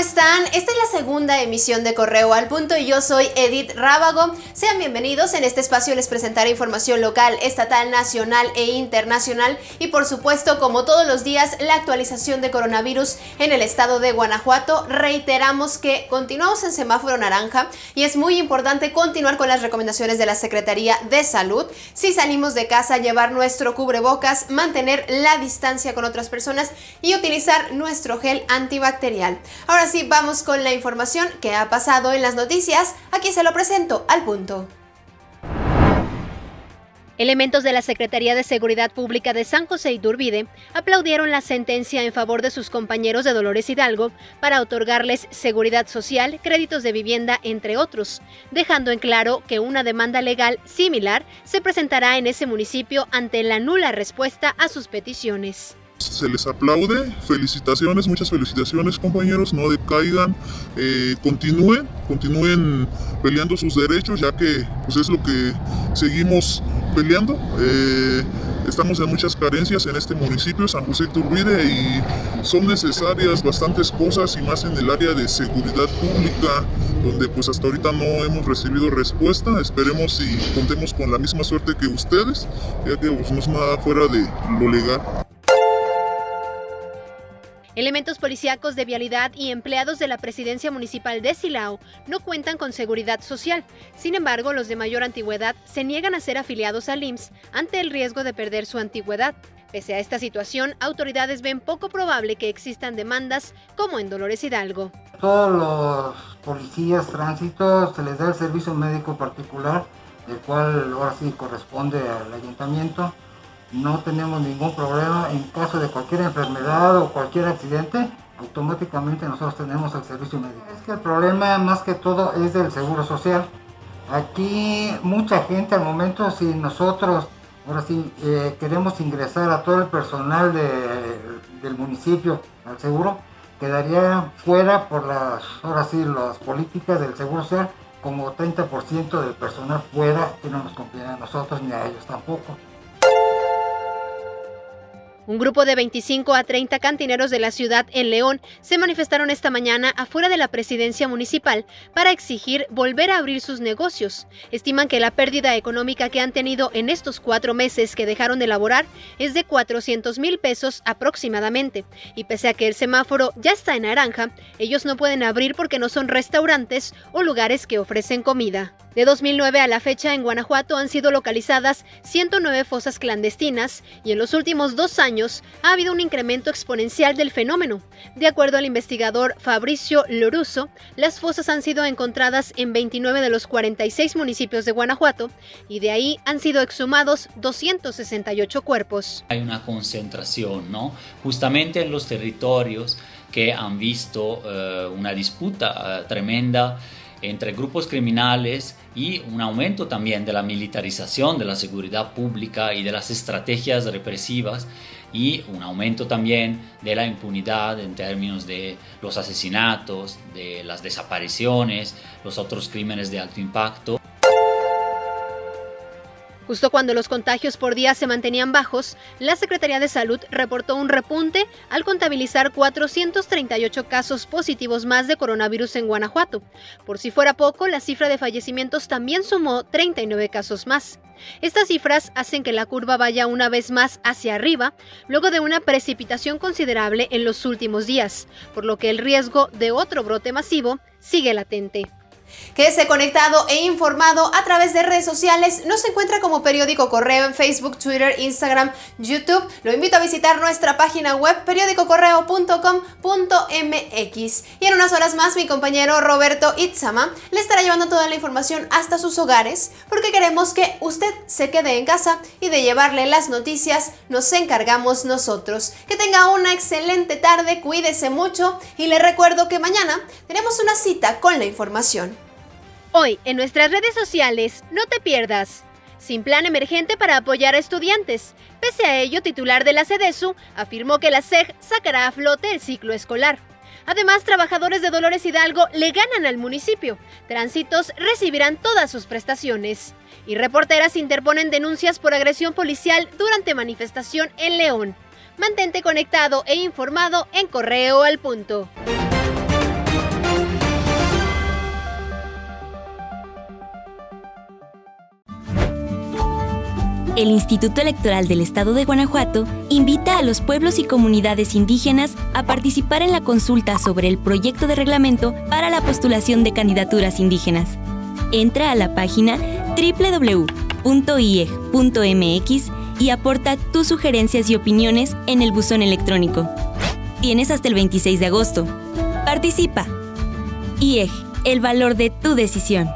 están? Esta es la segunda emisión de Correo al Punto y yo soy Edith Rábago. Sean bienvenidos. En este espacio les presentaré información local, estatal, nacional e internacional y por supuesto, como todos los días, la actualización de coronavirus en el estado de Guanajuato. Reiteramos que continuamos en semáforo naranja y es muy importante continuar con las recomendaciones de la Secretaría de Salud. Si salimos de casa, llevar nuestro cubrebocas, mantener la distancia con otras personas y utilizar nuestro gel antibacterial. Ahora sí, vamos con la información que ha pasado en las noticias. Aquí se lo presento al punto. Elementos de la Secretaría de Seguridad Pública de San José Iturbide aplaudieron la sentencia en favor de sus compañeros de Dolores Hidalgo para otorgarles seguridad social, créditos de vivienda, entre otros, dejando en claro que una demanda legal similar se presentará en ese municipio ante la nula respuesta a sus peticiones se les aplaude, felicitaciones, muchas felicitaciones compañeros, no decaigan, eh, continúen, continúen peleando sus derechos ya que pues es lo que seguimos peleando. Eh, estamos en muchas carencias en este municipio, San José Turbide, y son necesarias bastantes cosas y más en el área de seguridad pública, donde pues hasta ahorita no hemos recibido respuesta. Esperemos y contemos con la misma suerte que ustedes, ya que pues, no es nada fuera de lo legal. Elementos policíacos de vialidad y empleados de la presidencia municipal de Silao no cuentan con seguridad social. Sin embargo, los de mayor antigüedad se niegan a ser afiliados al IMSS ante el riesgo de perder su antigüedad. Pese a esta situación, autoridades ven poco probable que existan demandas como en Dolores Hidalgo. Todos los policías tránsito se les da el servicio médico particular, el cual ahora sí corresponde al ayuntamiento no tenemos ningún problema en caso de cualquier enfermedad o cualquier accidente, automáticamente nosotros tenemos el servicio médico. Es que el problema más que todo es del seguro social. Aquí mucha gente al momento si nosotros ahora sí eh, queremos ingresar a todo el personal del municipio al seguro, quedaría fuera por las ahora sí las políticas del seguro social como 30% del personal fuera que no nos conviene a nosotros ni a ellos tampoco. Un grupo de 25 a 30 cantineros de la ciudad en León se manifestaron esta mañana afuera de la presidencia municipal para exigir volver a abrir sus negocios. Estiman que la pérdida económica que han tenido en estos cuatro meses que dejaron de laborar es de 400 mil pesos aproximadamente. Y pese a que el semáforo ya está en naranja, ellos no pueden abrir porque no son restaurantes o lugares que ofrecen comida. De 2009 a la fecha en Guanajuato han sido localizadas 109 fosas clandestinas y en los últimos dos ha habido un incremento exponencial del fenómeno. De acuerdo al investigador Fabricio Loruso, las fosas han sido encontradas en 29 de los 46 municipios de Guanajuato y de ahí han sido exhumados 268 cuerpos. Hay una concentración, ¿no? Justamente en los territorios que han visto eh, una disputa eh, tremenda entre grupos criminales y un aumento también de la militarización de la seguridad pública y de las estrategias represivas y un aumento también de la impunidad en términos de los asesinatos, de las desapariciones, los otros crímenes de alto impacto. Justo cuando los contagios por día se mantenían bajos, la Secretaría de Salud reportó un repunte al contabilizar 438 casos positivos más de coronavirus en Guanajuato. Por si fuera poco, la cifra de fallecimientos también sumó 39 casos más. Estas cifras hacen que la curva vaya una vez más hacia arriba, luego de una precipitación considerable en los últimos días, por lo que el riesgo de otro brote masivo sigue latente. Quédese conectado e informado a través de redes sociales. Nos encuentra como periódico correo en Facebook, Twitter, Instagram, YouTube. Lo invito a visitar nuestra página web periódicocorreo.com.mx. Y en unas horas más mi compañero Roberto Itzama le estará llevando toda la información hasta sus hogares porque queremos que usted se quede en casa y de llevarle las noticias nos encargamos nosotros. Que tenga una excelente tarde, cuídese mucho y le recuerdo que mañana tenemos una cita con la información. Hoy, en nuestras redes sociales, no te pierdas. Sin plan emergente para apoyar a estudiantes. Pese a ello, titular de la CEDESU afirmó que la SEG sacará a flote el ciclo escolar. Además, trabajadores de Dolores Hidalgo le ganan al municipio. Tránsitos recibirán todas sus prestaciones. Y reporteras interponen denuncias por agresión policial durante manifestación en León. Mantente conectado e informado en Correo al Punto. El Instituto Electoral del Estado de Guanajuato invita a los pueblos y comunidades indígenas a participar en la consulta sobre el proyecto de reglamento para la postulación de candidaturas indígenas. Entra a la página www.ieg.mx y aporta tus sugerencias y opiniones en el buzón electrónico. Tienes hasta el 26 de agosto. Participa. IEG, el valor de tu decisión.